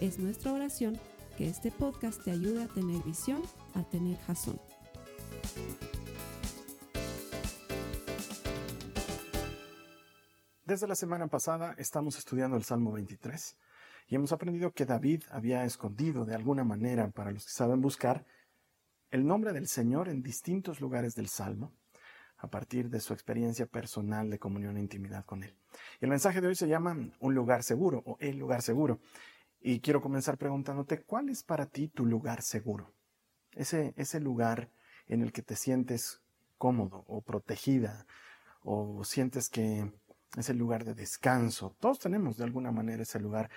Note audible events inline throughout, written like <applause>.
Es nuestra oración que este podcast te ayude a tener visión, a tener jazón. Desde la semana pasada estamos estudiando el Salmo 23 y hemos aprendido que David había escondido de alguna manera, para los que saben buscar, el nombre del Señor en distintos lugares del Salmo a partir de su experiencia personal de comunión e intimidad con Él. Y el mensaje de hoy se llama Un lugar seguro o El lugar seguro. Y quiero comenzar preguntándote, ¿cuál es para ti tu lugar seguro? Ese, ese lugar en el que te sientes cómodo o protegida o sientes que es el lugar de descanso. Todos tenemos de alguna manera ese lugar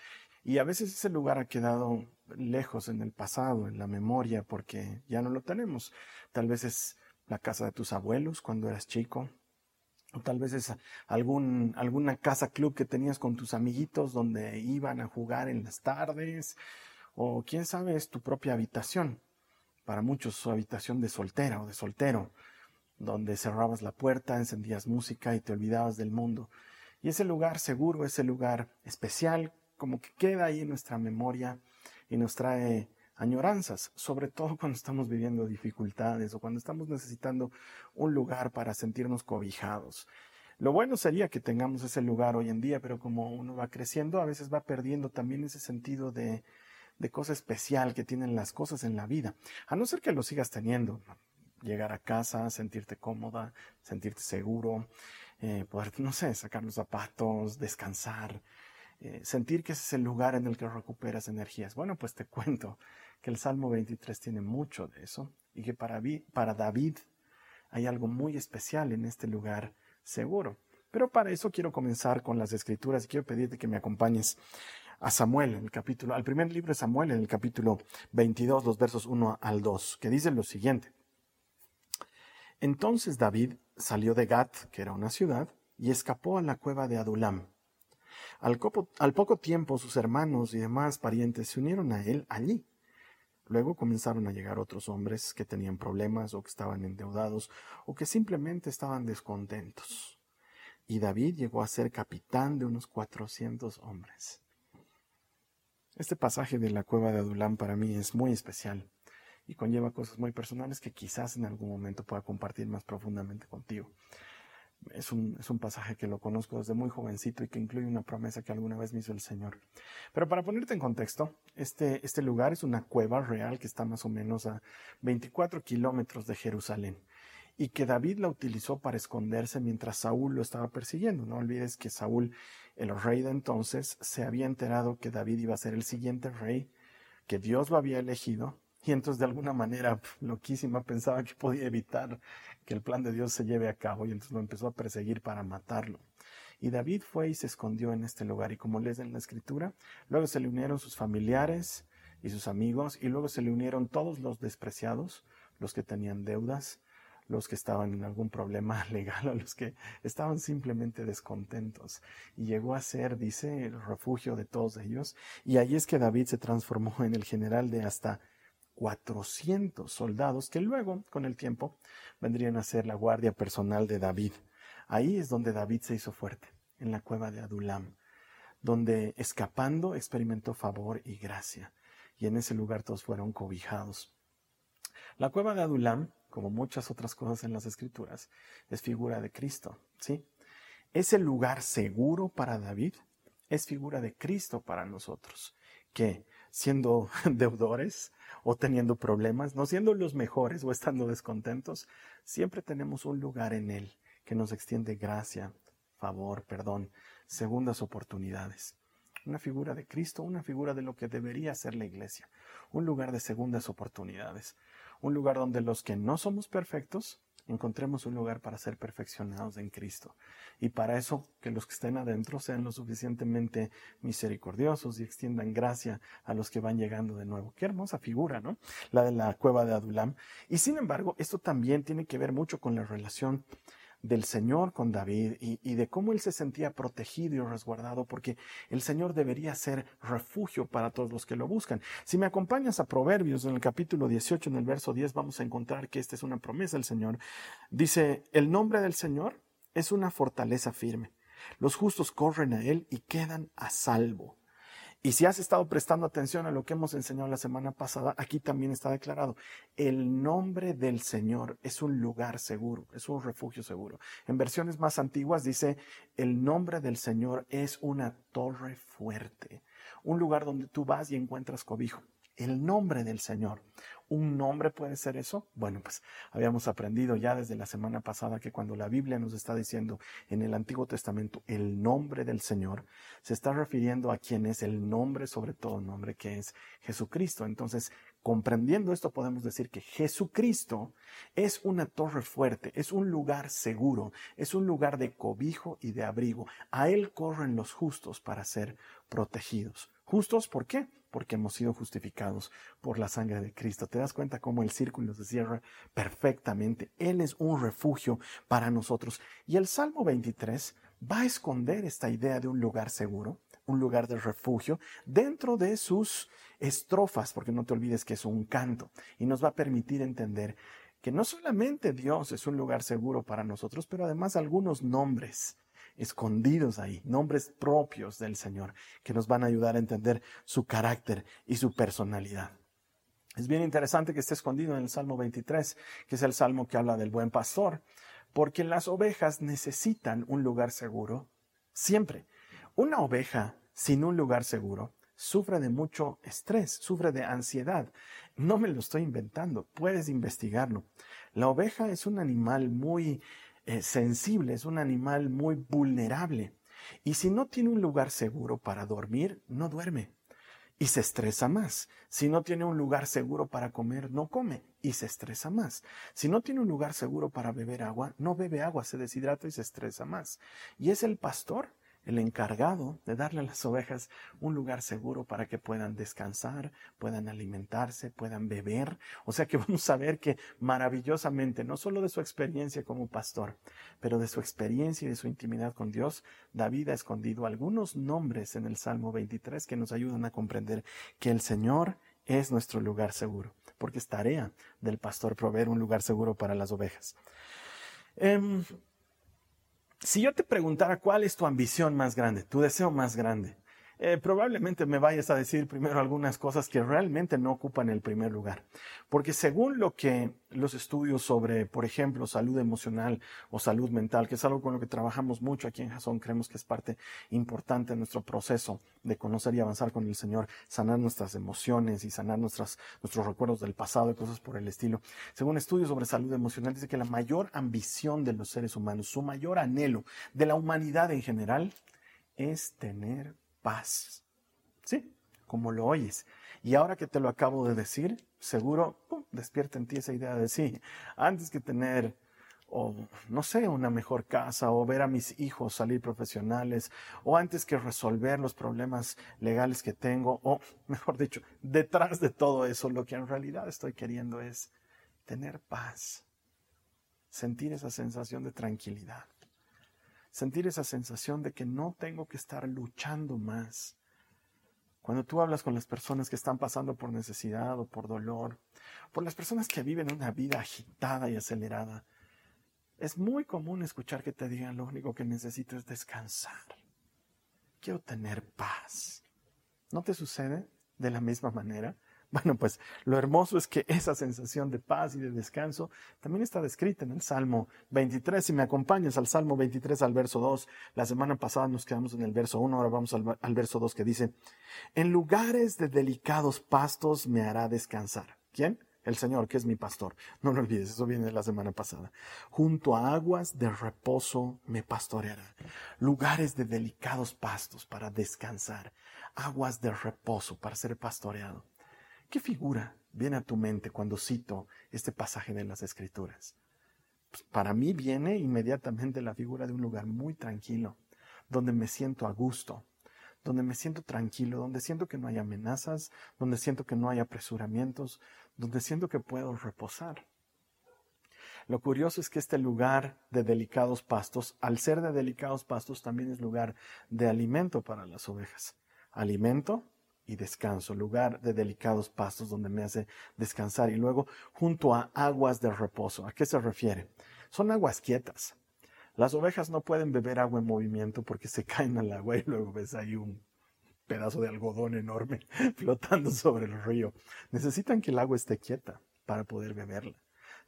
y a veces ese lugar ha quedado lejos en el pasado, en la memoria, porque ya no lo tenemos. Tal vez es la casa de tus abuelos cuando eras chico, o tal vez es algún, alguna casa club que tenías con tus amiguitos donde iban a jugar en las tardes, o quién sabe, es tu propia habitación. Para muchos su habitación de soltera o de soltero, donde cerrabas la puerta, encendías música y te olvidabas del mundo. Y ese lugar seguro, ese lugar especial, como que queda ahí en nuestra memoria y nos trae añoranzas, sobre todo cuando estamos viviendo dificultades o cuando estamos necesitando un lugar para sentirnos cobijados. Lo bueno sería que tengamos ese lugar hoy en día, pero como uno va creciendo, a veces va perdiendo también ese sentido de, de cosa especial que tienen las cosas en la vida. A no ser que lo sigas teniendo. Llegar a casa, sentirte cómoda, sentirte seguro, eh, poder, no sé, sacar los zapatos, descansar, eh, sentir que ese es el lugar en el que recuperas energías. Bueno, pues te cuento que el Salmo 23 tiene mucho de eso y que para, David hay algo muy especial en este lugar seguro. Pero para eso quiero comenzar con las escrituras y quiero pedirte que me acompañes a Samuel, en el capítulo, al primer libro de Samuel, en el capítulo 22, los versos 1 al 2, que dice lo siguiente. Entonces David salió de Gat, que era una ciudad, y escapó a la cueva de Adulam. Al, al poco tiempo sus hermanos y demás parientes se unieron a él allí Luego comenzaron a llegar otros hombres que tenían problemas o que estaban endeudados o que simplemente estaban descontentos. Y David llegó a ser capitán de unos 400 hombres. Este pasaje de la cueva de Adulán para mí es muy especial y conlleva cosas muy personales que quizás en algún momento pueda compartir más profundamente contigo. Es un, es un, pasaje que lo conozco desde muy jovencito y que incluye una promesa que alguna vez me hizo el Señor. Pero para ponerte en contexto, este, este lugar es una cueva real que está más o menos a 24 kilómetros de Jerusalén y que David la utilizó para esconderse mientras Saúl lo estaba persiguiendo. No olvides que Saúl, el rey de entonces, se había enterado que David iba a ser el siguiente rey, que Dios lo había elegido y entonces de alguna manera loquísima pensaba que podía evitar que el plan de Dios se lleve a cabo y entonces lo empezó a perseguir para matarlo. Y David fue y se escondió en este lugar y como lees en la escritura, luego se le unieron sus familiares y sus amigos y luego se le unieron todos los despreciados, los que tenían deudas, los que estaban en algún problema <laughs> legal o los que estaban simplemente descontentos. Y llegó a ser, dice, el refugio de todos ellos. Y ahí es que David se transformó en el general de hasta 400 soldados que luego, con el tiempo, vendrían a ser la guardia personal de David. Ahí es donde David se hizo fuerte, en la cueva de Adulam, donde escapando experimentó favor y gracia, y en ese lugar todos fueron cobijados. La cueva de Adulam, como muchas otras cosas en las escrituras, es figura de Cristo, ¿sí? Ese lugar seguro para David es figura de Cristo para nosotros, que siendo <laughs> deudores o teniendo problemas, no siendo los mejores o estando descontentos, siempre tenemos un lugar en Él que nos extiende gracia, favor, perdón, segundas oportunidades. Una figura de Cristo, una figura de lo que debería ser la iglesia, un lugar de segundas oportunidades, un lugar donde los que no somos perfectos encontremos un lugar para ser perfeccionados en Cristo. Y para eso, que los que estén adentro sean lo suficientemente misericordiosos y extiendan gracia a los que van llegando de nuevo. Qué hermosa figura, ¿no? La de la cueva de Adulam. Y sin embargo, esto también tiene que ver mucho con la relación del Señor con David y, de cómo él se sentía protegido y resguardado, porque el Señor debería ser refugio para todos los que lo buscan. Si me acompañas a Proverbios en el capítulo 18, en el verso 10, vamos a encontrar que esta es una promesa del Señor. Dice, el nombre del Señor es una fortaleza firme. Los justos corren a él y quedan a salvo. Y si has estado prestando atención a lo que hemos enseñado la semana pasada, aquí también está declarado, el nombre del Señor es un lugar seguro, es un refugio seguro. En versiones más antiguas dice, el nombre del Señor es una torre fuerte, un lugar donde tú vas y encuentras cobijo. El nombre del Señor. ¿Un nombre puede ser eso? Bueno, pues habíamos aprendido ya desde la semana pasada que cuando la Biblia nos está diciendo en el Antiguo Testamento el nombre del Señor, se está refiriendo a quien es el nombre sobre todo nombre, que es Jesucristo. Entonces, comprendiendo esto, podemos decir que Jesucristo es una torre fuerte, es un lugar seguro, es un lugar de cobijo y de abrigo. A Él corren los justos para ser protegidos. ¿Justos por qué? porque hemos sido justificados por la sangre de Cristo. ¿Te das cuenta cómo el círculo se cierra perfectamente? Él es un refugio para nosotros. Y el Salmo 23 va a esconder esta idea de un lugar seguro, un lugar de refugio, dentro de sus estrofas, porque no te olvides que es un canto, y nos va a permitir entender que no solamente Dios es un lugar seguro para nosotros, pero además algunos nombres escondidos ahí, nombres propios del Señor, que nos van a ayudar a entender su carácter y su personalidad. Es bien interesante que esté escondido en el Salmo 23, que es el salmo que habla del buen pastor, porque las ovejas necesitan un lugar seguro siempre. Una oveja sin un lugar seguro sufre de mucho estrés, sufre de ansiedad. No me lo estoy inventando, puedes investigarlo. La oveja es un animal muy eh, sensible, es un animal muy vulnerable. Y si no tiene un lugar seguro para dormir, no duerme y se estresa más. Si no tiene un lugar seguro para comer, no come y se estresa más. Si no tiene un lugar seguro para beber agua, no bebe agua, se deshidrata y se estresa más. Y es el pastor el encargado de darle a las ovejas un lugar seguro para que puedan descansar, puedan alimentarse, puedan beber. O sea que <laughs> vamos a ver que maravillosamente, no solo de su experiencia como pastor, pero de su experiencia y de su intimidad con Dios, David ha escondido algunos nombres en el Salmo 23 que nos ayudan a comprender que el Señor es nuestro lugar seguro, porque es tarea del pastor proveer un lugar seguro para las ovejas. Em, si yo te preguntara cuál es tu ambición más grande, tu deseo más grande, eh, probablemente me vayas a decir primero algunas cosas que realmente no ocupan el primer lugar. Porque según lo que los estudios sobre, por ejemplo, salud emocional o salud mental, que es algo con lo que trabajamos mucho aquí en Jason, creemos que es parte importante de nuestro proceso de conocer y avanzar con el Señor, sanar nuestras emociones y sanar nuestras, nuestros recuerdos del pasado y cosas por el estilo. Según estudios sobre salud emocional, dice que la mayor ambición de los seres humanos, su mayor anhelo de la humanidad en general, es tener paz. ¿Sí? Como lo oyes. Y ahora que te lo acabo de decir, seguro despierta en ti esa idea de sí. Antes que tener, o no sé, una mejor casa, o ver a mis hijos salir profesionales, o antes que resolver los problemas legales que tengo, o <laughs> mejor dicho, detrás de todo eso, lo que en realidad estoy queriendo es tener paz. Sentir esa sensación de tranquilidad sentir esa sensación de que no tengo que estar luchando más. Cuando tú hablas con las personas que están pasando por necesidad o por dolor, por las personas que viven una vida agitada y acelerada, es muy común escuchar que te digan lo único que necesito es descansar. Quiero tener paz. ¿No te sucede de la misma manera? <laughs> Bueno, pues lo hermoso es que esa sensación de paz y de descanso también está descrita en el Salmo 23. Si me acompañas al Salmo 23 al verso 2, la semana pasada nos quedamos en el verso 1, ahora vamos al, verso 2 que dice, en lugares de delicados pastos me hará descansar. ¿Quién? El Señor, que es mi pastor. No lo olvides, eso viene de la semana pasada. Junto a aguas de reposo me pastoreará. Lugares de delicados pastos para descansar. Aguas de reposo para ser pastoreado. ¿Qué figura viene a tu mente cuando cito este pasaje de las Escrituras? pues, para mí viene inmediatamente la figura de un lugar muy tranquilo, donde me siento a gusto, donde me siento tranquilo, donde siento que no hay amenazas, donde siento que no hay apresuramientos, donde siento que puedo reposar. Lo curioso es que este lugar de delicados pastos, al ser de delicados pastos, también es lugar de alimento para las ovejas. Alimento y descanso, lugar de delicados pastos donde me hace descansar. Y luego junto a aguas de reposo. ¿A qué se refiere? Son aguas quietas. Las ovejas no pueden beber agua en movimiento porque se caen al agua y luego ves ahí un pedazo de algodón enorme <laughs> flotando sobre el río. Necesitan que el agua esté quieta para poder beberla.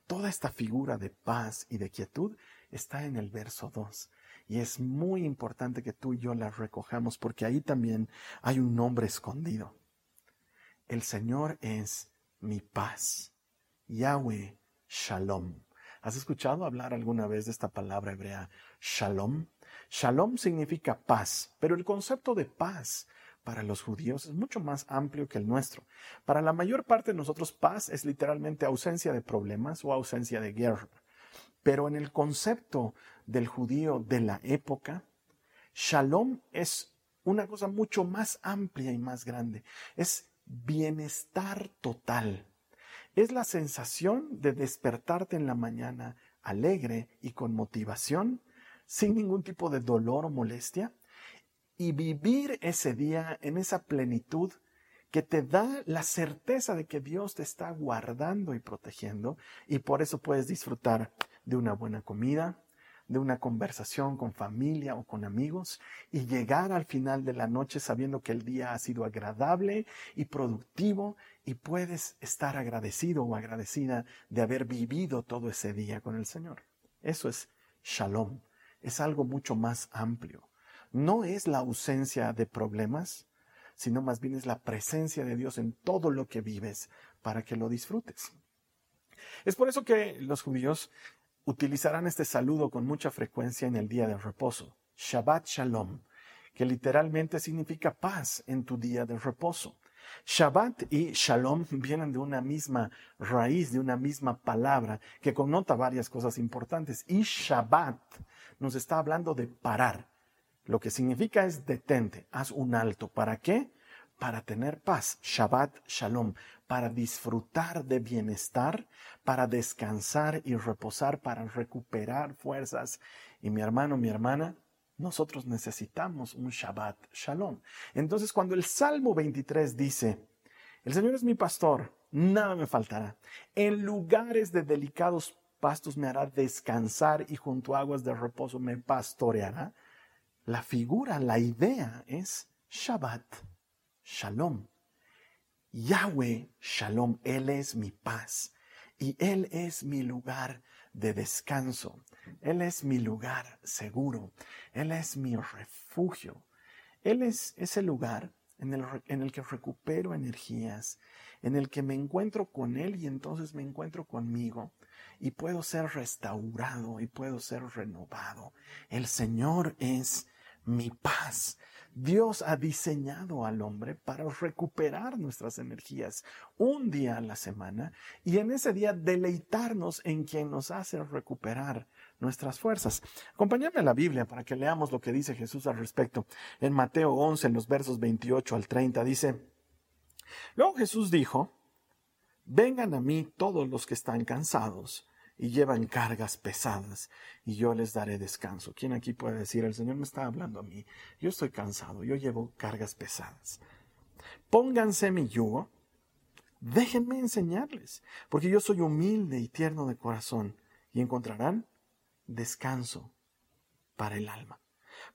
Toda esta figura de paz y de quietud está en el verso 2. Y es muy importante que tú y yo la recojamos porque ahí también hay un nombre escondido. El Señor es mi paz. Yahweh Shalom. ¿Has escuchado hablar alguna vez de esta palabra hebrea Shalom? Shalom significa paz, pero el concepto de paz para los judíos es mucho más amplio que el nuestro. Para la mayor parte de nosotros, paz es literalmente ausencia de problemas o ausencia de guerra. Pero en el concepto del judío de la época, shalom es una cosa mucho más amplia y más grande. Es bienestar total. Es la sensación de despertarte en la mañana alegre y con motivación, sin ningún tipo de dolor o molestia, y vivir ese día en esa plenitud que te da la certeza de que Dios te está guardando y protegiendo y por eso puedes disfrutar de una buena comida, de una conversación con familia o con amigos y llegar al final de la noche sabiendo que el día ha sido agradable y productivo y puedes estar agradecido o agradecida de haber vivido todo ese día con el Señor. Eso es shalom, es algo mucho más amplio no es la ausencia de problemas, sino más bien es la presencia de Dios en todo lo que vives para que lo disfrutes. Es por eso que los judíos utilizarán este saludo con mucha frecuencia en el día de reposo, Shabbat Shalom, que literalmente significa paz en tu día de reposo. Shabbat y Shalom vienen de una misma raíz, de una misma palabra, que connota varias cosas importantes. Y Shabbat nos está hablando de parar, lo que significa es detente, haz un alto. ¿Para qué? Para tener paz, Shabbat Shalom, para disfrutar de bienestar, para descansar y reposar, para recuperar fuerzas. Y mi hermano, mi hermana, nosotros necesitamos un Shabbat Shalom. Entonces, cuando el Salmo 23 dice, el Señor es mi pastor, nada me faltará. En lugares de delicados pastos me hará descansar y junto a aguas de reposo me pastoreará. La figura, la idea es Shabbat, Shalom. Yahweh, Shalom, Él es mi paz y Él es mi lugar de descanso. Él es mi lugar seguro. Él es mi refugio. Él es ese lugar en el, en el, que recupero energías, en el que me encuentro con Él y entonces me encuentro conmigo y puedo ser restaurado y puedo ser renovado. El Señor es mi paz. Dios ha diseñado al hombre para recuperar nuestras energías un día a la semana y en ese día deleitarnos en quien nos hace recuperar nuestras fuerzas. Acompáñame a la Biblia para que leamos lo que dice Jesús al respecto. En Mateo 11, en los versos 28 al 30, dice, Luego Jesús dijo, Vengan a mí todos los que están cansados y llevan cargas pesadas y yo les daré descanso. ¿Quién aquí puede decir, el Señor me está hablando a mí? Yo estoy cansado, yo llevo cargas pesadas. Pónganse mi yugo, déjenme enseñarles, porque yo soy humilde y tierno de corazón y encontrarán descanso para el alma.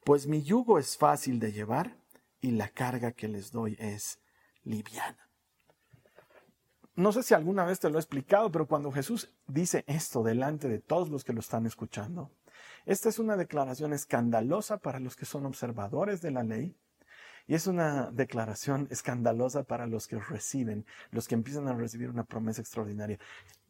Pues mi yugo es fácil de llevar y la carga que les doy es liviana. No sé si alguna vez te lo he explicado, pero cuando Jesús dice esto delante de todos los que lo están escuchando, esta es una declaración escandalosa para los que son observadores de la ley y es una declaración escandalosa para los que reciben, los que empiezan a recibir una promesa extraordinaria.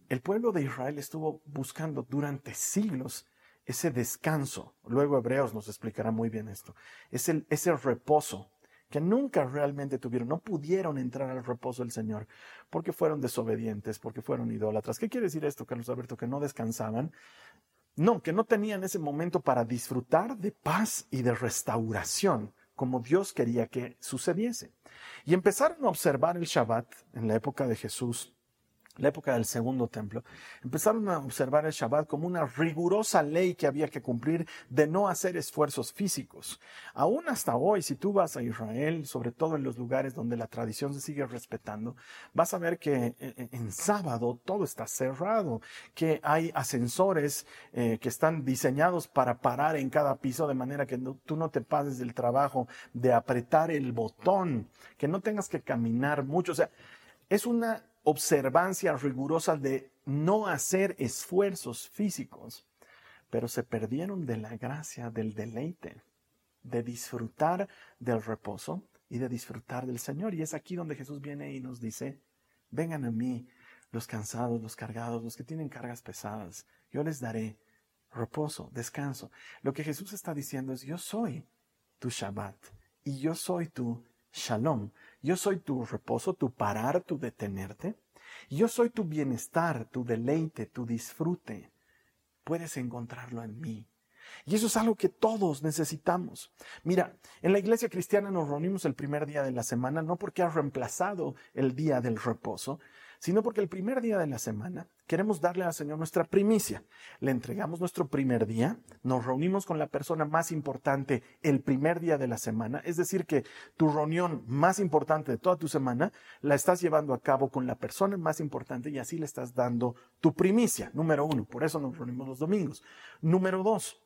El pueblo de Israel estuvo buscando durante siglos ese descanso. Luego Hebreos nos explicará muy bien esto. Es el, ese reposo que nunca realmente tuvieron, no pudieron entrar al reposo del Señor, porque fueron desobedientes, porque fueron idólatras. ¿Qué quiere decir esto, Carlos Alberto? Que no descansaban. No, que no tenían ese momento para disfrutar de paz y de restauración, como Dios quería que sucediese. Y empezaron a observar el Shabbat en la época de Jesús la época del segundo templo, empezaron a observar el Shabbat como una rigurosa ley que había que cumplir de no hacer esfuerzos físicos. Aún hasta hoy, si tú vas a Israel, sobre todo en los lugares donde la tradición se sigue respetando, vas a ver que eh, eh, en sábado todo está cerrado, que hay ascensores eh, que están diseñados para parar en cada piso de manera que tú no te pases del trabajo de apretar el botón, que no tengas que caminar mucho. O sea, es una observancia rigurosa de no hacer esfuerzos físicos, pero se perdieron de la gracia del deleite, de disfrutar del reposo y de disfrutar del Señor. Y es aquí donde Jesús viene y nos dice, vengan a mí los cansados, los cargados, los que tienen cargas pesadas, yo les daré reposo, descanso. Lo que Jesús está diciendo es, yo soy tu Shabbat y yo soy tu Shalom. Yo soy tu reposo, tu parar, tu detenerte. Yo soy tu bienestar, tu deleite, tu disfrute. Puedes encontrarlo en mí. Y eso es algo que todos necesitamos. Mira, en la iglesia cristiana nos reunimos el primer día de la semana, no porque ha reemplazado el día del reposo, sino porque el primer día de la semana queremos darle al Señor nuestra primicia. Le entregamos nuestro primer día, nos reunimos con la persona más importante el primer día de la semana, es decir, que tu reunión más importante de toda tu semana la estás llevando a cabo con la persona más importante y así le estás dando tu primicia, número uno. Por eso nos reunimos los domingos. Número dos,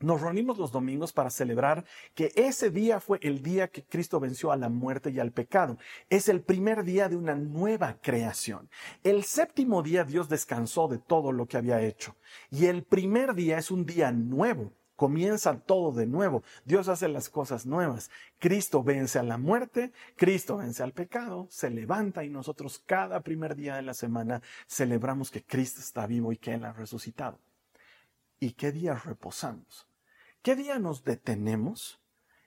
nos reunimos los domingos para celebrar que ese día fue el día que Cristo venció a la muerte y al pecado. Es el primer día de una nueva creación. El séptimo día Dios descansó de todo lo que había hecho. Y el primer día es un día nuevo. Comienza todo de nuevo. Dios hace las cosas nuevas. Cristo vence a la muerte, Cristo vence al pecado, se levanta y nosotros cada primer día de la semana celebramos que Cristo está vivo y que Él ha resucitado y qué día reposamos. ¿Qué día nos detenemos?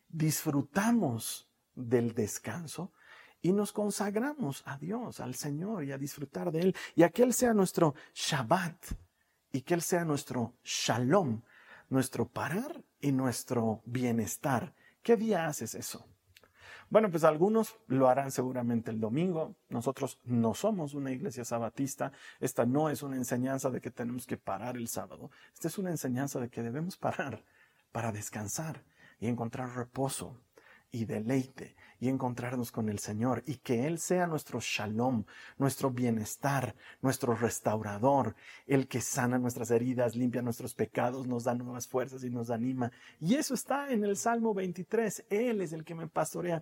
Disfrutamos del descanso y nos consagramos a Dios, al Señor y a disfrutar de Él y a que Él sea nuestro Shabbat y que Él sea nuestro Shalom, nuestro parar y nuestro bienestar. ¿Qué día haces eso? Bueno, pues algunos lo harán seguramente el domingo. Nosotros no somos una iglesia sabatista. Esta no es una enseñanza de que tenemos que parar el sábado. Esta es una enseñanza de que debemos parar para descansar y encontrar reposo y deleite y encontrarnos con el Señor y que Él sea nuestro shalom, nuestro bienestar, nuestro restaurador, el que sana nuestras heridas, limpia nuestros pecados, nos da nuevas fuerzas y nos anima. Y eso está en el Salmo 23. Él es el que me pastorea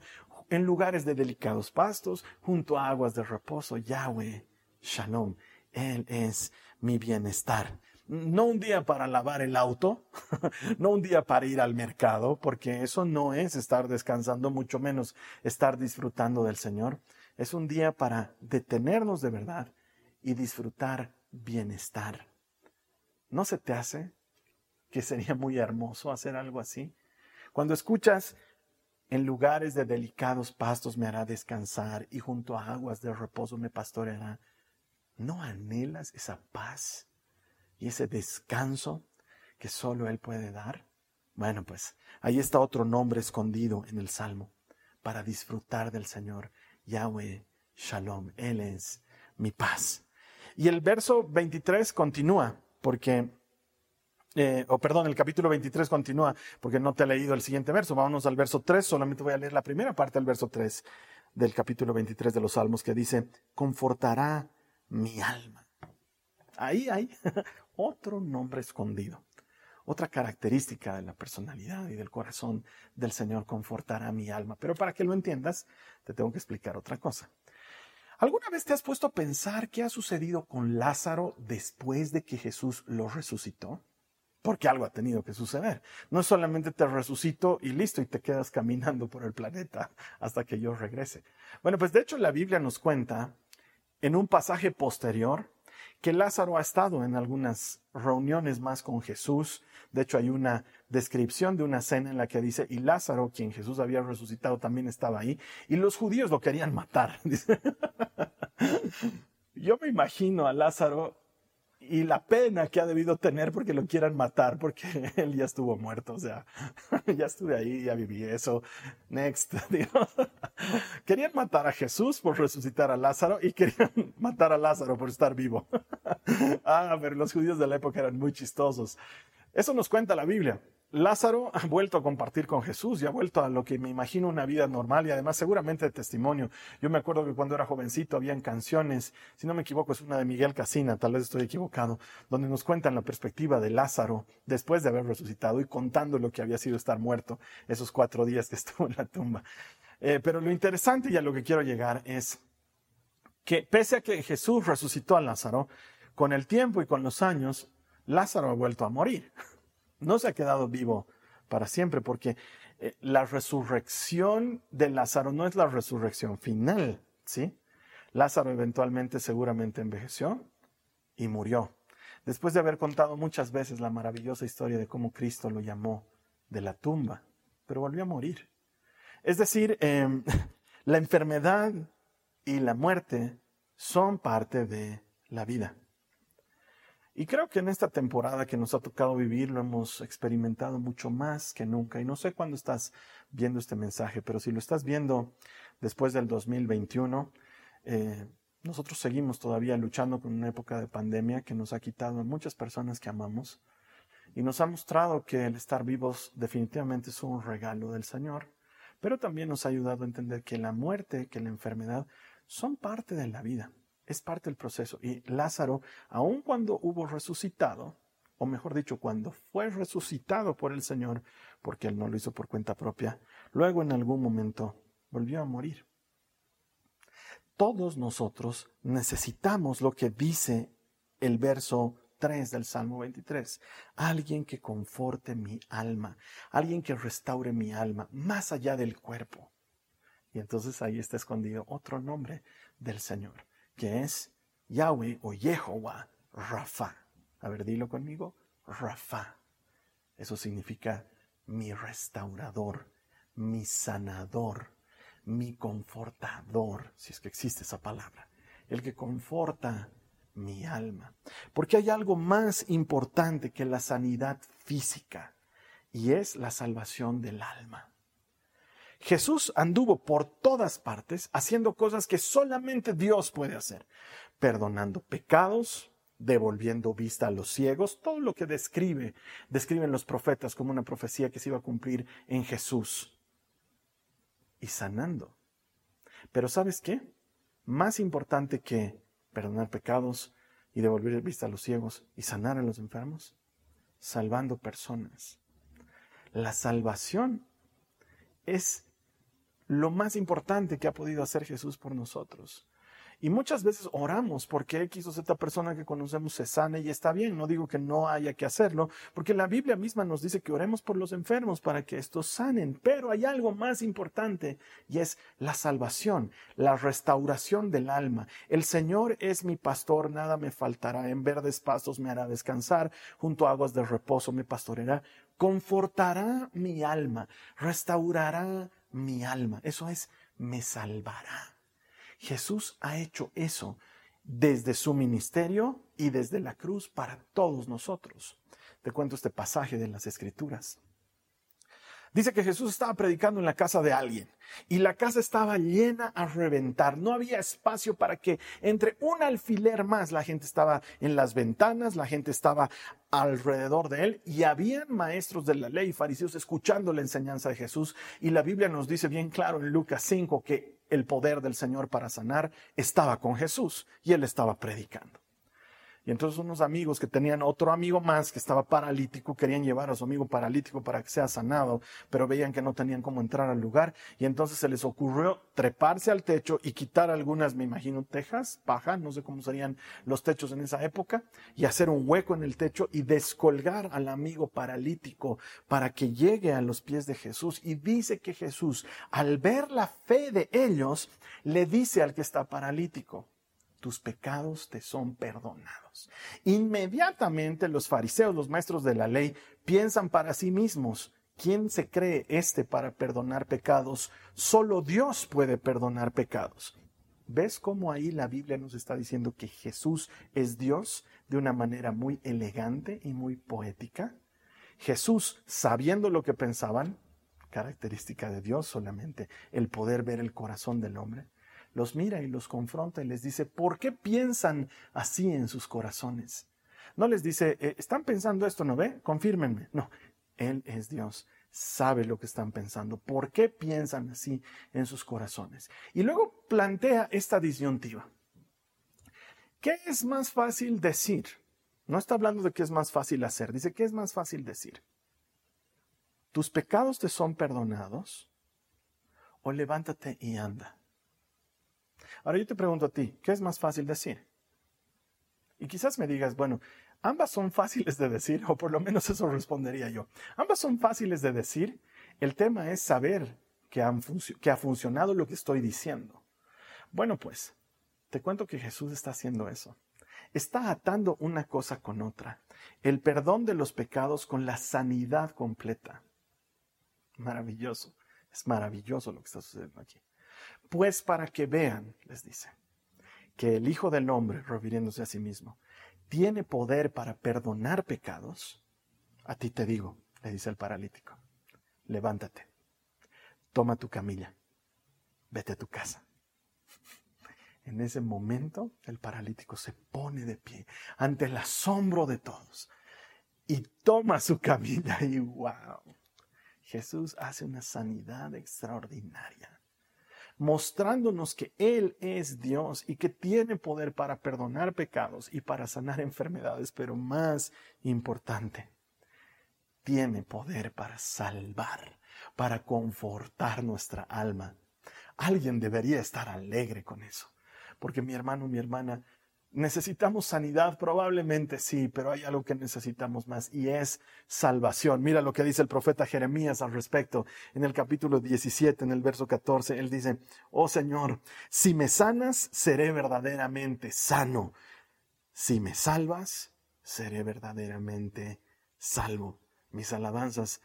en lugares de delicados pastos, junto a aguas de reposo. Yahweh, shalom. Él es mi bienestar no un día para lavar el auto, <laughs> no un día para ir al mercado, porque eso no es estar descansando, mucho menos estar disfrutando del Señor. Es un día para detenernos de verdad y disfrutar bienestar. ¿No se te hace que sería muy hermoso hacer algo así? Cuando escuchas en lugares de delicados pastos me hará descansar y junto a aguas de reposo me pastoreará, ¿no anhelas esa paz? Y ese descanso que solo Él puede dar? Bueno, pues ahí está otro nombre escondido en el Salmo para disfrutar del Señor. Yahweh Shalom, Él es mi paz. Y el verso 23 continúa, porque, eh, o perdón, el capítulo 23 continúa, porque no te he leído el siguiente verso. Vámonos al verso 3, solamente voy a leer la primera parte del verso 3 del capítulo 23 de los Salmos, que dice, confortará mi alma. Ahí hay otro nombre escondido. Otra característica de la personalidad y del corazón del Señor confortará mi alma. Pero para que lo entiendas, te tengo que explicar otra cosa. ¿Alguna vez te has puesto a pensar qué ha sucedido con Lázaro después de que Jesús lo resucitó? Porque algo ha tenido que suceder. No solamente te resucito y listo y te quedas caminando por el planeta hasta que yo regrese. Bueno, pues de hecho la Biblia nos cuenta en un pasaje posterior que Lázaro ha estado en algunas reuniones más con Jesús. De hecho, hay una descripción de una cena en la que dice, y Lázaro, quien Jesús había resucitado, también estaba ahí, y los judíos lo querían matar. <laughs> <laughs> Yo me imagino a Lázaro y la pena que ha debido tener porque lo quieran matar, porque <laughs> él ya estuvo muerto, o sea, <laughs> ya estuve ahí, ya viví eso. Next, <laughs> Querían matar a Jesús por resucitar a Lázaro y querían matar a Lázaro por estar vivo. ah, pero los judíos de la época eran muy chistosos. Eso nos cuenta la Biblia. Lázaro <laughs> ha vuelto a compartir con Jesús y ha vuelto a lo que me imagino una vida normal y además seguramente de testimonio. Yo me acuerdo que cuando era jovencito habían canciones, si no me equivoco es una de Miguel Casina, tal vez estoy equivocado, donde nos cuentan la perspectiva de Lázaro después de haber resucitado y contando lo que había sido estar muerto esos cuatro días que <laughs> estuvo en la tumba. Eh, pero lo interesante y a lo que quiero llegar es que pese a que Jesús resucitó a Lázaro, con el tiempo y con los años, Lázaro ha vuelto a morir <laughs> no se ha quedado vivo para siempre, porque eh, la resurrección de Lázaro no es la resurrección final, ¿sí? Lázaro eventualmente seguramente envejeció y murió. Después de haber contado muchas veces la maravillosa historia de cómo Cristo lo llamó de la tumba, pero volvió a morir. Es decir, em, <laughs> la enfermedad y la muerte son parte de la vida. Y creo que en esta temporada que nos ha tocado vivir lo hemos experimentado mucho más que nunca. Y no sé cuándo estás viendo este mensaje, pero si lo estás viendo después del 2021, eh, nosotros seguimos todavía luchando con una época de pandemia que nos ha quitado a muchas personas que amamos y nos ha mostrado que el estar vivos definitivamente es un regalo del Señor, pero también nos ha ayudado a entender que la muerte, que la enfermedad son parte de la vida es parte del proceso. Y Lázaro, aun cuando hubo resucitado, o mejor dicho, cuando fue resucitado por el Señor, porque él no lo hizo por cuenta propia, luego en algún momento volvió a morir. Todos nosotros necesitamos lo que dice el verso 3 del Salmo 23. Alguien que conforte mi alma, alguien que restaure mi alma, más allá del cuerpo. Y entonces ahí está escondido otro nombre del Señor que es Yahweh o Jehová Rafa. A ver, dilo conmigo, Rafa. Eso significa mi restaurador, mi sanador, mi confortador, si es que existe esa palabra, el que conforta mi alma. Porque hay algo más importante que la sanidad física y es la salvación del alma. Jesús anduvo por todas partes haciendo cosas que solamente Dios puede hacer, perdonando pecados, devolviendo vista a los ciegos, todo lo que describe, describen los profetas como una profecía que se iba a cumplir en Jesús y sanando. Pero ¿sabes qué? Más importante que perdonar pecados y devolver vista a los ciegos y sanar a los enfermos, salvando personas. La salvación es lo más importante que ha podido hacer Jesús por nosotros. Y muchas veces oramos porque X o Z persona que conocemos se sane y está bien. No digo que no haya que hacerlo, porque la Biblia misma nos dice que oremos por los enfermos para que estos sanen. Pero hay algo más importante y es la salvación, la restauración del alma. El Señor es mi pastor, nada me faltará. En verdes pastos me hará descansar, junto a aguas de reposo me pastoreará. Confortará mi alma, restaurará mi alma. Eso es, me salvará. Jesús ha hecho eso desde su ministerio y desde la cruz para todos nosotros. Te cuento este pasaje de las Escrituras. Dice que Jesús estaba predicando en la casa de alguien y la casa estaba llena a reventar. No había espacio para que entre un alfiler más la gente estaba en las ventanas, la gente estaba alrededor de él y habían maestros de la ley, fariseos, escuchando la enseñanza de Jesús. Y la Biblia nos dice bien claro en Lucas 5 que el poder del Señor para sanar estaba con Jesús y él estaba predicando. Y entonces unos amigos que tenían otro amigo más que estaba paralítico, querían llevar a su amigo paralítico para que sea sanado, pero veían que no tenían cómo entrar al lugar. Y entonces se les ocurrió treparse al techo y quitar algunas, me imagino, tejas, paja, no sé cómo serían los techos en esa época, y hacer un hueco en el techo y descolgar al amigo paralítico para que llegue a los pies de Jesús. Y dice que Jesús, al ver la fe de ellos, le dice al que está paralítico, tus pecados te son perdonados. Inmediatamente los fariseos, los maestros de la ley, piensan para sí mismos, ¿quién se cree este para perdonar pecados? Solo Dios puede perdonar pecados. ¿Ves cómo ahí la Biblia nos está diciendo que Jesús es Dios? de una manera muy elegante y muy poética. Jesús, sabiendo lo que pensaban, característica de Dios solamente, el poder ver el corazón del hombre, los mira y los confronta y les dice, ¿por qué piensan así en sus corazones? No les dice, eh, ¿están pensando esto, no ve? Confírmenme. No, Él es Dios, sabe lo que están pensando, por qué piensan así en sus corazones. Y luego plantea esta disyuntiva. ¿Qué es más fácil decir? No está hablando de qué es más fácil hacer, dice, ¿qué es más fácil decir? ¿Tus pecados te son perdonados? ¿O levántate y anda? Ahora yo te pregunto a ti, ¿qué es más fácil decir? Y quizás me digas, bueno, ambas son fáciles de decir, o por lo menos eso respondería yo. Ambas son fáciles de decir. El tema es saber que, que ha funcionado lo que estoy diciendo. Bueno, pues, te cuento que Jesús está haciendo eso. Está atando una cosa con otra. El perdón de los pecados con la sanidad completa. Maravilloso. Es maravilloso lo que está sucediendo aquí. Pues para que vean, les dice, que el Hijo del Hombre, refiriéndose a sí mismo, tiene poder para perdonar pecados, a ti te digo, le dice el paralítico, levántate, toma tu camilla, vete a tu casa. En ese momento el paralítico se pone de pie ante el asombro de todos y toma su camilla y wow, Jesús hace una sanidad extraordinaria mostrándonos que Él es Dios y que tiene poder para perdonar pecados y para sanar <laughs> enfermedades, pero más importante, tiene poder para salvar, para confortar nuestra alma. Alguien debería estar alegre con eso, porque mi hermano, mi hermana, ¿Necesitamos sanidad? Probablemente sí, pero hay algo que necesitamos más y es salvación. Mira lo que dice el profeta Jeremías al respecto. En el capítulo 17, en el verso 14, él dice, oh Señor, si me sanas, seré verdaderamente sano. Si me salvas, seré verdaderamente salvo. Mis alabanzas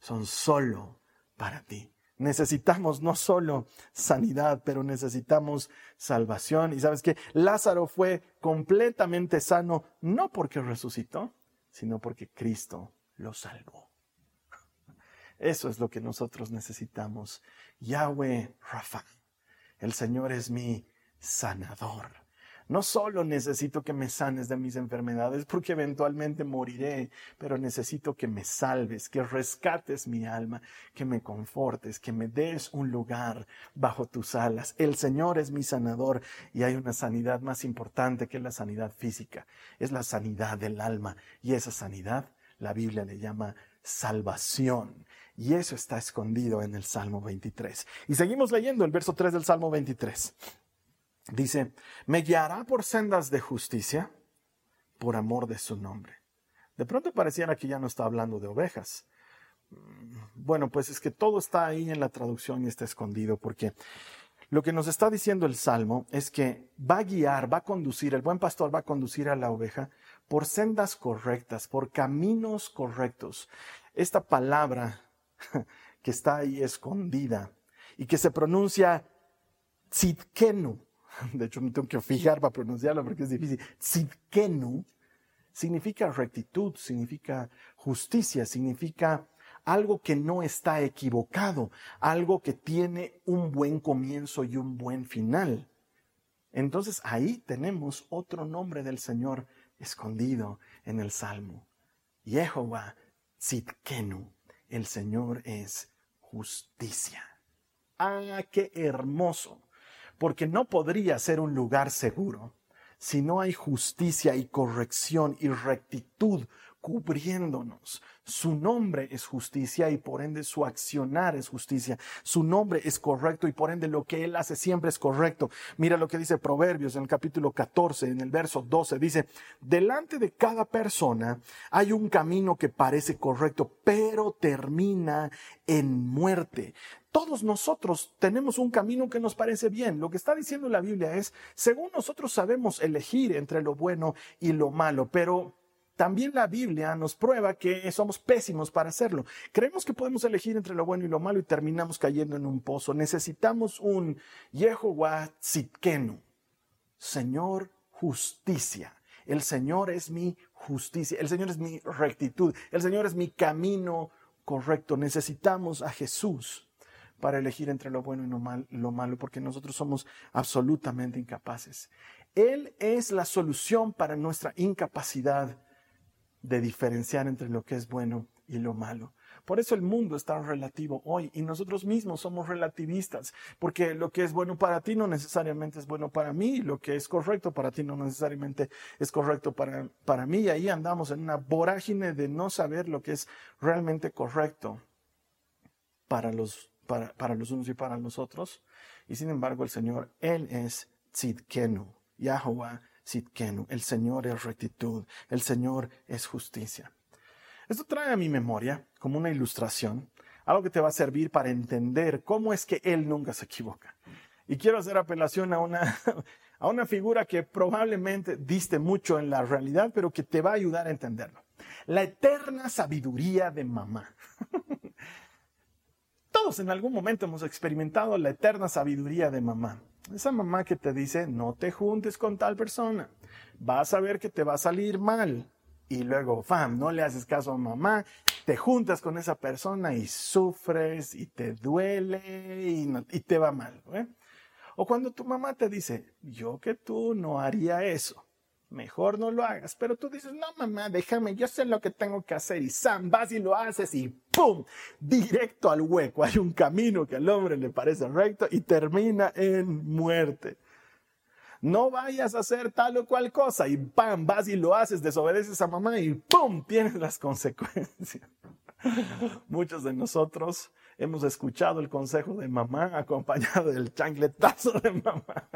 son solo para ti. Necesitamos no solo sanidad, pero necesitamos salvación. Y sabes que Lázaro fue completamente sano, no porque resucitó, sino porque Cristo lo salvó. Eso es lo que nosotros necesitamos. Yahweh Rafa, el Señor es mi sanador. No solo necesito que me sanes de mis enfermedades porque eventualmente moriré, pero necesito que me salves, que rescates mi alma, que me confortes, que me des un lugar bajo tus alas. El Señor es mi sanador y hay una sanidad más importante que la sanidad física. Es la sanidad del alma y esa sanidad la Biblia le llama salvación. Y eso está escondido en el Salmo 23. Y seguimos leyendo el verso 3 del Salmo 23. Dice, me guiará por sendas de justicia por amor de su nombre. De pronto pareciera que ya no está hablando de ovejas. Mm, bueno, pues es que todo está ahí en la traducción y está escondido porque lo que nos está diciendo el Salmo es que va a guiar, va a conducir, el buen pastor va a conducir a la oveja por sendas correctas, por caminos correctos. Esta palabra <laughs> que está ahí escondida y que se pronuncia tzidkenu, <laughs> de hecho me tengo que fijar para pronunciarlo porque es difícil, Tzidkenu, significa rectitud, significa justicia, significa algo que no está equivocado, algo que tiene un buen comienzo y un buen final. Entonces ahí tenemos otro nombre del Señor escondido en el Salmo. Jehová Tzidkenu, el Señor es justicia. Ah, qué hermoso porque no podría ser un lugar seguro si no hay justicia y corrección y rectitud cubriéndonos. Su nombre es justicia y por ende su accionar es justicia. Su nombre es correcto y por ende lo que Él hace siempre es correcto. Mira lo que dice Proverbios en el capítulo 14, en el verso 12. Dice, delante de cada persona hay un camino que parece correcto, pero termina en muerte. Todos nosotros tenemos un camino que nos parece bien. Lo que está diciendo la Biblia es, según nosotros sabemos elegir entre lo bueno y lo malo, pero también la Biblia nos prueba que somos pésimos para hacerlo. Creemos que podemos elegir entre lo bueno y lo malo y terminamos cayendo en un pozo. Necesitamos un Yehová Tzidkenu, Señor justicia. El Señor es mi justicia, el Señor es mi rectitud, el Señor es mi camino correcto. Necesitamos a Jesús para elegir entre lo bueno y lo, malo, porque nosotros somos absolutamente incapaces. Él es la solución para nuestra incapacidad de diferenciar entre lo que es bueno y lo malo. Por eso el mundo es tan relativo hoy y nosotros mismos somos relativistas, porque lo que es bueno para ti no necesariamente es bueno para mí, lo que es correcto para ti no necesariamente es correcto para, para mí, y ahí andamos en una vorágine de no saber lo que es realmente correcto para los, para, para los unos y para los otros. Y sin embargo el Señor, Él es Tzidkenu, Yahweh Tzidkenu, el Señor es rectitud, el Señor es justicia. Esto trae a mi memoria como una ilustración, algo que te va a servir para entender cómo es que Él nunca se equivoca. Y quiero hacer apelación a una, <laughs> a una figura que probablemente diste mucho en la realidad, pero que te va a ayudar a entenderlo. La eterna sabiduría de mamá. <laughs> Todos en algún momento hemos experimentado la eterna sabiduría de mamá. Esa mamá que te dice, no te juntes con tal persona, vas a ver que te va a salir mal y luego, fam, no le haces caso a mamá, te juntas con esa persona y sufres y te duele y, te va mal. ¿eh? O cuando tu mamá te dice, yo que tú no haría eso, mejor no lo hagas, pero tú dices, no mamá, déjame, yo sé lo que tengo que hacer y Sam, vas y lo haces y ¡pum! Directo al hueco. Hay un camino que al hombre le parece recto y termina en muerte no vayas a hacer tal o cual cosa y ¡pam! vas y lo haces, desobedeces a mamá y ¡pum! tienes las consecuencias. <laughs> Muchos de nosotros hemos escuchado el consejo de mamá acompañado del chancletazo de mamá.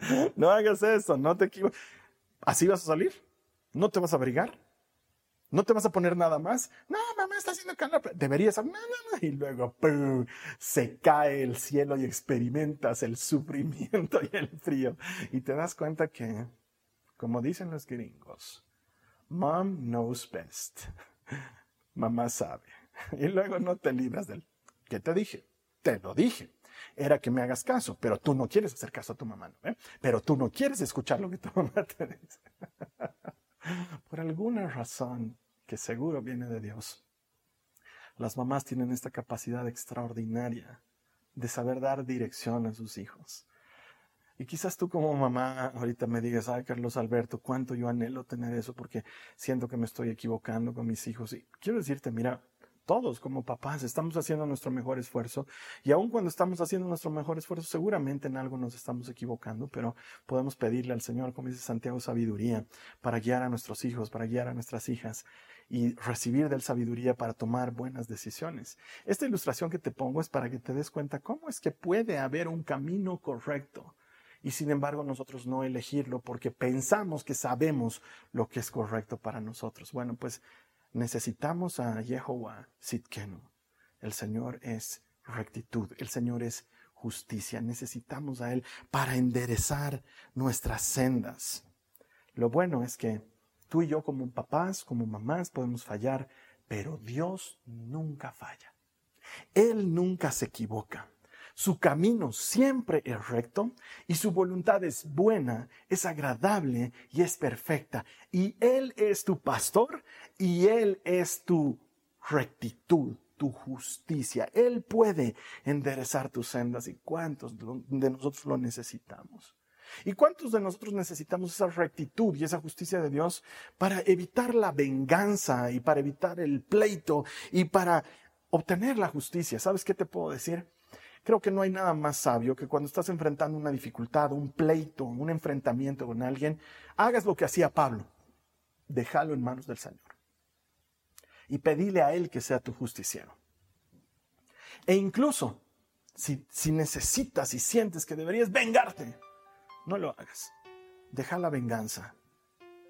<laughs> No hagas eso, no te equivoques. ¿Así vas a salir? ¿No te vas a abrigar? ¿No te vas a poner nada más? No, mamá está haciendo calor. Deberías. No, no, no. Y luego se cae el cielo y experimentas el sufrimiento y el frío. Y te das cuenta que, como dicen los gringos, mom knows best. <laughs> Mamá sabe. Y luego no te libras del. ¿Qué te dije? Te lo dije. Era que me hagas caso, pero tú no quieres hacer caso a tu mamá, ¿no? Pero tú no quieres escuchar lo que tu <laughs> mamá te dice. Por alguna razón que seguro viene de Dios. Las mamás tienen esta capacidad extraordinaria de saber dar dirección a sus hijos. Y quizás tú como mamá ahorita me digas, ay Carlos Alberto, cuánto yo anhelo tener eso porque siento que me estoy equivocando con mis hijos. Y quiero decirte, mira, todos como papás estamos haciendo nuestro mejor esfuerzo y aun cuando estamos haciendo nuestro mejor esfuerzo seguramente en algo nos estamos equivocando, pero podemos pedirle al Señor, como dice Santiago, sabiduría para guiar a nuestros hijos, para guiar a nuestras hijas y recibir de él sabiduría para tomar buenas decisiones. Esta ilustración que te pongo es para que te des cuenta cómo es que puede haber un camino correcto y sin embargo nosotros no elegirlo porque pensamos que sabemos lo que es correcto para nosotros. Bueno, pues Necesitamos a Jehová Sitkenu. El Señor es rectitud, el Señor es justicia. Necesitamos a Él para enderezar nuestras sendas. Lo bueno es que tú y yo como papás, como mamás podemos fallar, pero Dios nunca falla. Él nunca se equivoca. Su camino siempre es recto y su voluntad es buena, es agradable y es perfecta. Y Él es tu pastor y Él es tu rectitud, tu justicia. Él puede enderezar tus sendas y cuántos de nosotros lo necesitamos. ¿Y cuántos de nosotros necesitamos esa rectitud y esa justicia de Dios para evitar la venganza y para evitar el pleito y para obtener la justicia? ¿Sabes qué te puedo decir? Creo que no hay nada más sabio que cuando estás enfrentando una dificultad, un pleito, un enfrentamiento con alguien, hagas lo que hacía Pablo. Déjalo en manos del Señor. Y pedile a Él que sea tu justiciero. E incluso, si, si necesitas y sientes que deberías vengarte, no lo hagas. Deja la venganza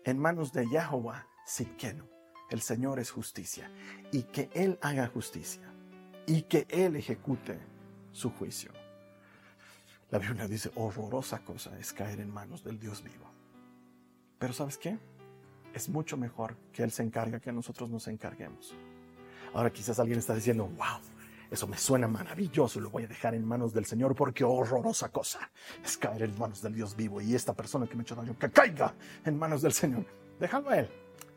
en manos de Yahweh Sitkenu. El Señor es justicia. Y que Él haga justicia. Y que Él ejecute su juicio. La Biblia dice, horrorosa cosa es caer en manos del Dios vivo. Pero ¿sabes qué? Es mucho mejor que Él se encargue que nosotros nos encarguemos. Ahora quizás alguien está diciendo, wow, Eso me suena maravilloso, lo voy a dejar en manos del Señor porque horrorosa cosa es caer en manos del Dios vivo y esta persona que me ha hecho daño, que caiga en manos del Señor. Déjalo a Él.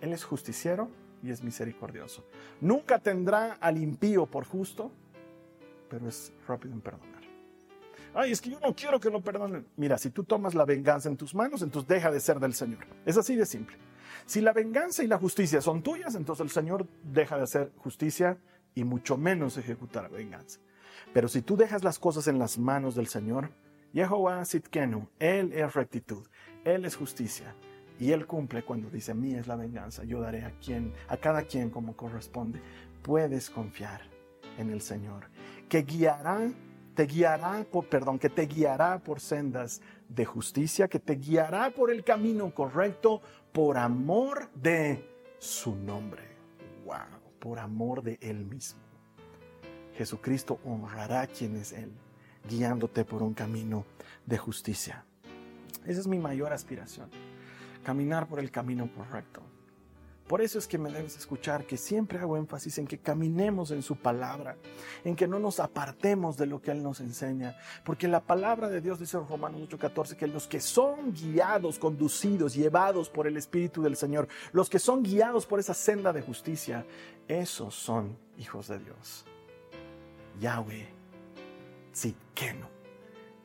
Él es justiciero y es misericordioso. Nunca tendrá al impío por justo, pero es rápido en perdonar. Ay, es que yo no quiero que lo perdonen. Mira, si tú tomas la venganza en tus manos, entonces deja de ser del Señor. Es así de simple. Si la venganza y la justicia son tuyas, entonces el Señor deja de hacer justicia y mucho menos ejecutar venganza. Pero si tú dejas las cosas en las manos del Señor, Jehová Sitkenu, Él es rectitud, Él es justicia, y Él cumple cuando dice, mí es la venganza, yo daré a quien, a cada quien como corresponde. Puedes confiar en el Señor, que guiará, te guiará, por, perdón, que te guiará por sendas de justicia, que te guiará por el camino correcto, por amor de su nombre. Wow por amor de Él mismo. Jesucristo honrará quien es Él, guiándote por un camino de justicia. Esa es mi mayor aspiración, caminar por el camino correcto. Por eso es que me debes escuchar que siempre hago énfasis en que caminemos en su palabra, en que no nos apartemos de lo que Él nos enseña, porque la palabra de Dios dice en Romanos 8:14 que los que son guiados, conducidos, llevados por el Espíritu del Señor, los que son guiados por esa senda de justicia, esos son hijos de Dios. Yahweh, Tzidkenu,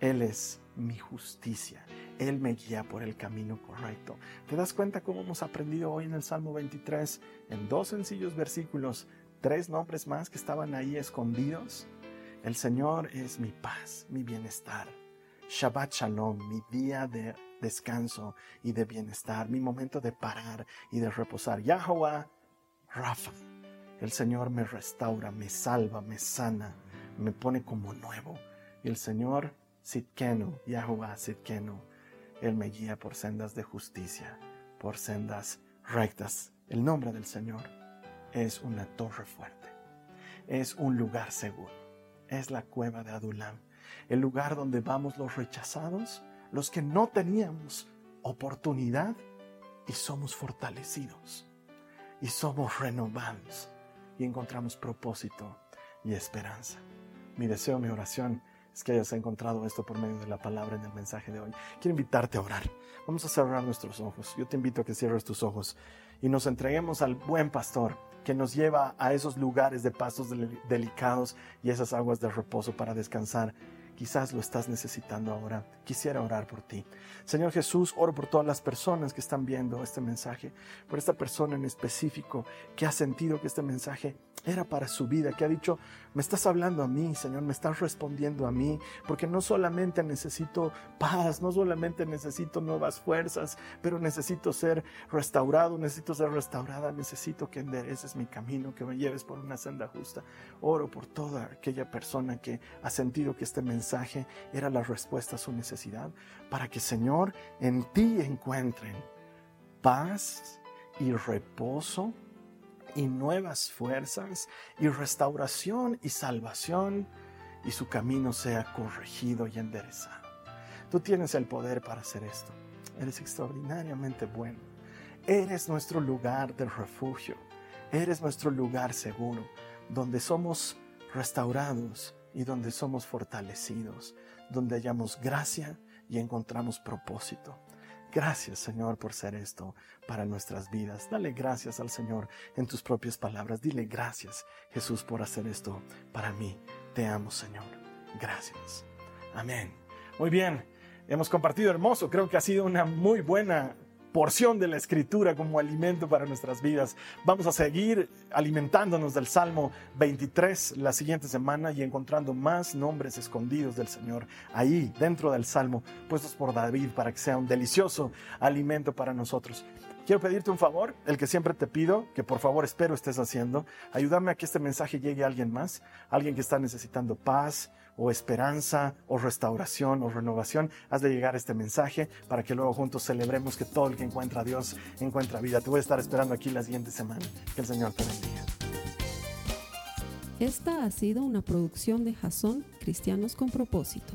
Él es mi justicia. Él me guía por el camino correcto. ¿Te das cuenta cómo hemos aprendido hoy en el Salmo 23, en dos sencillos versículos, tres nombres más que estaban ahí escondidos? El Señor es mi paz, mi bienestar. Shabbat Shalom, mi día de descanso y de bienestar, mi momento de parar y de reposar. Yahweh Rafa, el Señor me restaura, me salva, me sana, me pone como nuevo. Y el Señor Sitkenu, Yahweh Sitkenu, él me guía por sendas de justicia, por sendas rectas. El nombre del Señor es una torre fuerte, es un lugar seguro, es la cueva de Adulam, el lugar donde vamos los rechazados, los que no teníamos oportunidad y somos fortalecidos y somos renovados y encontramos propósito y esperanza. Mi deseo, mi oración que hayas encontrado esto por medio de la palabra en el mensaje de hoy. Quiero invitarte a orar. Vamos a cerrar nuestros ojos. Yo te invito a que cierres tus ojos y nos entreguemos al buen pastor que nos lleva a esos lugares de pasos delicados y esas aguas de reposo para descansar Quizás lo estás necesitando ahora. Quisiera orar por ti. Señor Jesús, oro por todas las personas que están viendo este mensaje, por esta persona en específico que ha sentido que este mensaje era para su vida, que ha dicho, me estás hablando a mí, Señor, me estás respondiendo a mí, porque no solamente necesito paz, no solamente necesito nuevas fuerzas, pero necesito ser restaurado, necesito ser restaurada, necesito que endereces mi camino, que me lleves por una senda justa. Oro por toda aquella persona que ha sentido que este mensaje era la respuesta a su necesidad, para que Señor en ti encuentren paz y reposo y nuevas fuerzas y restauración y salvación y su camino sea corregido y enderezado. Tú tienes el poder para hacer esto. Eres extraordinariamente bueno. Eres nuestro lugar de refugio. Eres nuestro lugar seguro, donde somos restaurados y donde somos fortalecidos, donde hallamos gracia y encontramos propósito. Gracias Señor por ser esto para nuestras vidas. Dale gracias al Señor en tus propias palabras. Dile gracias Jesús por hacer esto para mí. Te amo Señor. Gracias. Amén. Muy bien. Hemos compartido hermoso. Creo que ha sido una muy buena porción de la escritura como alimento para nuestras vidas. Vamos a seguir alimentándonos del Salmo 23 la siguiente semana y encontrando más nombres escondidos del Señor ahí dentro del Salmo puestos por David para que sea un delicioso alimento para nosotros. Quiero pedirte un favor, el que siempre te pido, que por favor espero estés haciendo. Ayúdame a que este mensaje llegue a alguien más, alguien que está necesitando paz o esperanza o restauración o renovación. Haz de llegar este mensaje para que luego juntos celebremos que todo el que encuentra a Dios encuentra vida. Te voy a estar esperando aquí la siguiente semana. Que el Señor te bendiga. Esta ha sido una producción de Jason Cristianos con propósito.